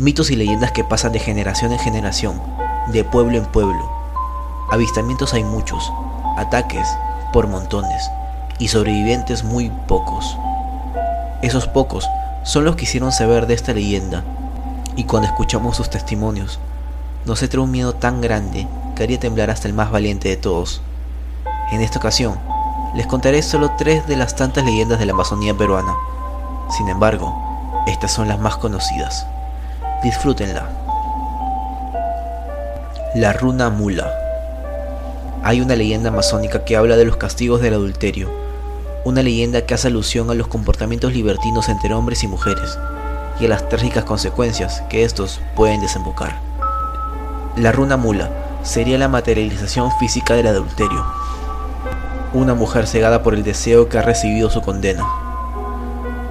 Mitos y leyendas que pasan de generación en generación, de pueblo en pueblo. Avistamientos hay muchos, ataques por montones y sobrevivientes muy pocos. Esos pocos son los que hicieron saber de esta leyenda y cuando escuchamos sus testimonios nos entra un miedo tan grande que haría temblar hasta el más valiente de todos. En esta ocasión, les contaré solo tres de las tantas leyendas de la Amazonía peruana. Sin embargo, estas son las más conocidas. Disfrútenla. La runa mula. Hay una leyenda amazónica que habla de los castigos del adulterio, una leyenda que hace alusión a los comportamientos libertinos entre hombres y mujeres y a las trágicas consecuencias que estos pueden desembocar. La runa mula sería la materialización física del adulterio. Una mujer cegada por el deseo que ha recibido su condena.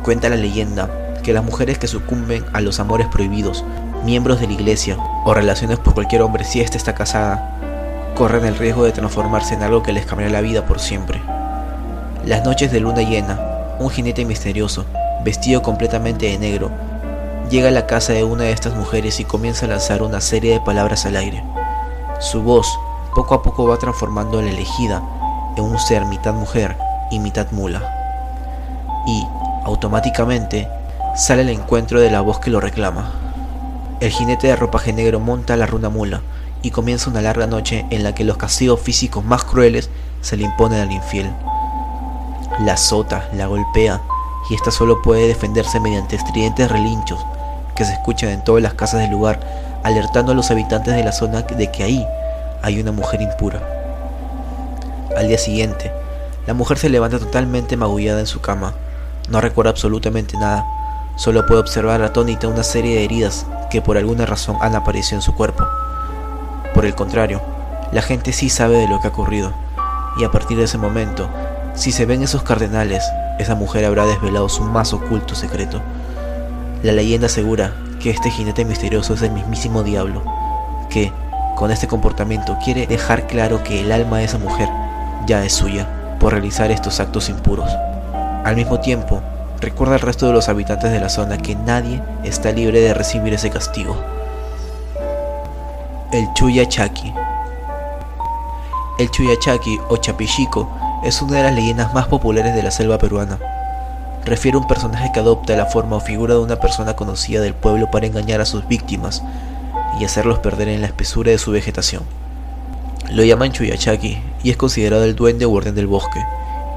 Cuenta la leyenda que las mujeres que sucumben a los amores prohibidos, miembros de la iglesia o relaciones por cualquier hombre si ésta está casada, corren el riesgo de transformarse en algo que les cambiará la vida por siempre. Las noches de luna llena, un jinete misterioso, vestido completamente de negro, llega a la casa de una de estas mujeres y comienza a lanzar una serie de palabras al aire. Su voz poco a poco va transformando a la elegida en un ser mitad mujer y mitad mula. Y, automáticamente, sale al encuentro de la voz que lo reclama. El jinete de ropaje negro monta la runa mula y comienza una larga noche en la que los castigos físicos más crueles se le imponen al infiel. La azota, la golpea y ésta solo puede defenderse mediante estridentes relinchos que se escuchan en todas las casas del lugar, alertando a los habitantes de la zona de que ahí hay una mujer impura. Al día siguiente, la mujer se levanta totalmente magullada en su cama. No recuerda absolutamente nada, solo puede observar atónita una serie de heridas que por alguna razón han aparecido en su cuerpo. Por el contrario, la gente sí sabe de lo que ha ocurrido, y a partir de ese momento, si se ven esos cardenales, esa mujer habrá desvelado su más oculto secreto. La leyenda asegura que este jinete misterioso es el mismísimo diablo, que, con este comportamiento, quiere dejar claro que el alma de esa mujer ya es suya por realizar estos actos impuros. Al mismo tiempo, recuerda al resto de los habitantes de la zona que nadie está libre de recibir ese castigo. El Chuyachaki El Chuyachaki o Chapichico es una de las leyendas más populares de la selva peruana refiere a un personaje que adopta la forma o figura de una persona conocida del pueblo para engañar a sus víctimas y hacerlos perder en la espesura de su vegetación. Lo llaman Chuyachaki y es considerado el duende o orden del bosque.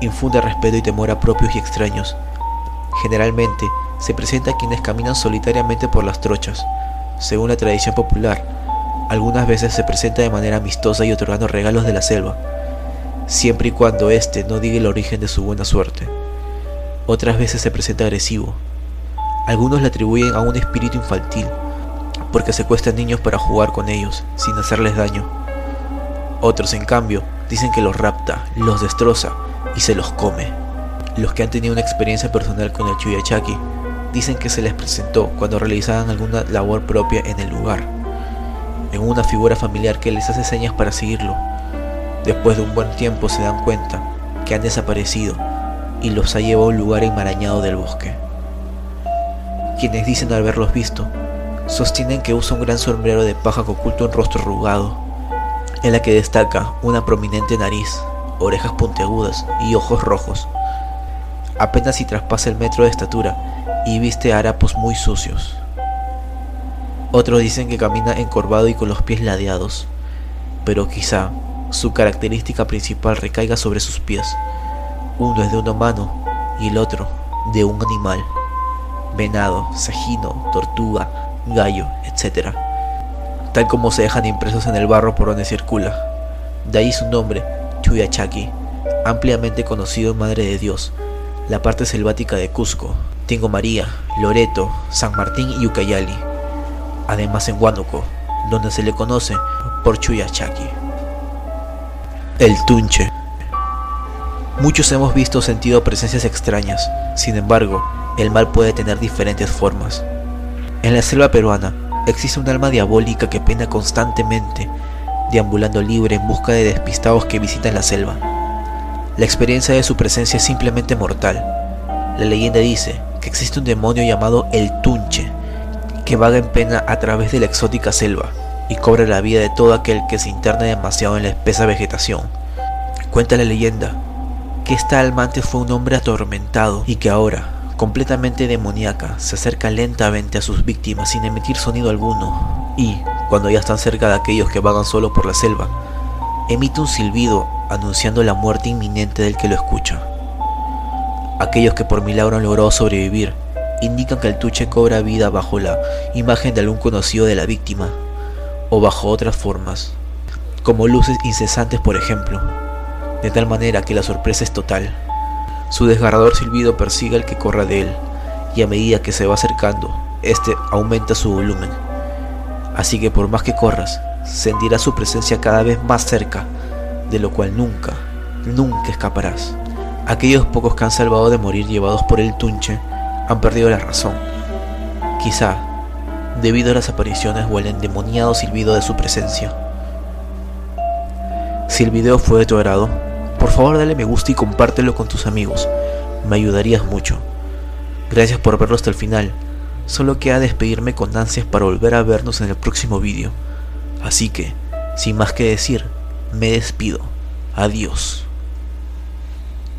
Infunde respeto y temor a propios y extraños. Generalmente se presenta a quienes caminan solitariamente por las trochas. Según la tradición popular, algunas veces se presenta de manera amistosa y otorgando regalos de la selva, siempre y cuando éste no diga el origen de su buena suerte otras veces se presenta agresivo. Algunos le atribuyen a un espíritu infantil, porque secuestran niños para jugar con ellos, sin hacerles daño. Otros, en cambio, dicen que los rapta, los destroza y se los come. Los que han tenido una experiencia personal con el Chuyachaki dicen que se les presentó cuando realizaban alguna labor propia en el lugar, en una figura familiar que les hace señas para seguirlo. Después de un buen tiempo se dan cuenta que han desaparecido y los ha llevado a un lugar enmarañado del bosque. Quienes dicen haberlos visto, sostienen que usa un gran sombrero de paja que oculta un rostro arrugado, en la que destaca una prominente nariz, orejas puntiagudas y ojos rojos. Apenas si traspasa el metro de estatura y viste harapos muy sucios. Otros dicen que camina encorvado y con los pies ladeados, pero quizá su característica principal recaiga sobre sus pies uno es de un humano y el otro de un animal. Venado, sajino, tortuga, gallo, etc. Tal como se dejan impresos en el barro por donde circula. De ahí su nombre, Chuyachaki, ampliamente conocido Madre de Dios, la parte selvática de Cusco, Tingo María, Loreto, San Martín y Ucayali. Además en Huánuco, donde se le conoce por Chuyachaki. El Tunche. Muchos hemos visto o sentido presencias extrañas, sin embargo, el mal puede tener diferentes formas. En la selva peruana existe un alma diabólica que pena constantemente, deambulando libre en busca de despistados que visitan la selva. La experiencia de su presencia es simplemente mortal. La leyenda dice que existe un demonio llamado el Tunche, que vaga en pena a través de la exótica selva y cobra la vida de todo aquel que se interne demasiado en la espesa vegetación. Cuenta la leyenda que esta alma antes fue un hombre atormentado y que ahora, completamente demoníaca, se acerca lentamente a sus víctimas sin emitir sonido alguno y, cuando ya están cerca de aquellos que vagan solo por la selva, emite un silbido anunciando la muerte inminente del que lo escucha. Aquellos que por milagro han logrado sobrevivir indican que el tuche cobra vida bajo la imagen de algún conocido de la víctima o bajo otras formas, como luces incesantes por ejemplo, de tal manera que la sorpresa es total. Su desgarrador silbido persigue al que corra de él, y a medida que se va acercando, este aumenta su volumen. Así que por más que corras, sentirás su presencia cada vez más cerca, de lo cual nunca, nunca escaparás. Aquellos pocos que han salvado de morir llevados por el tunche han perdido la razón. Quizá, debido a las apariciones o al endemoniado silbido de su presencia. Si el video fue de tu agrado, por favor dale me gusta y compártelo con tus amigos, me ayudarías mucho. Gracias por verlo hasta el final, solo queda despedirme con ansias para volver a vernos en el próximo vídeo. Así que, sin más que decir, me despido. Adiós.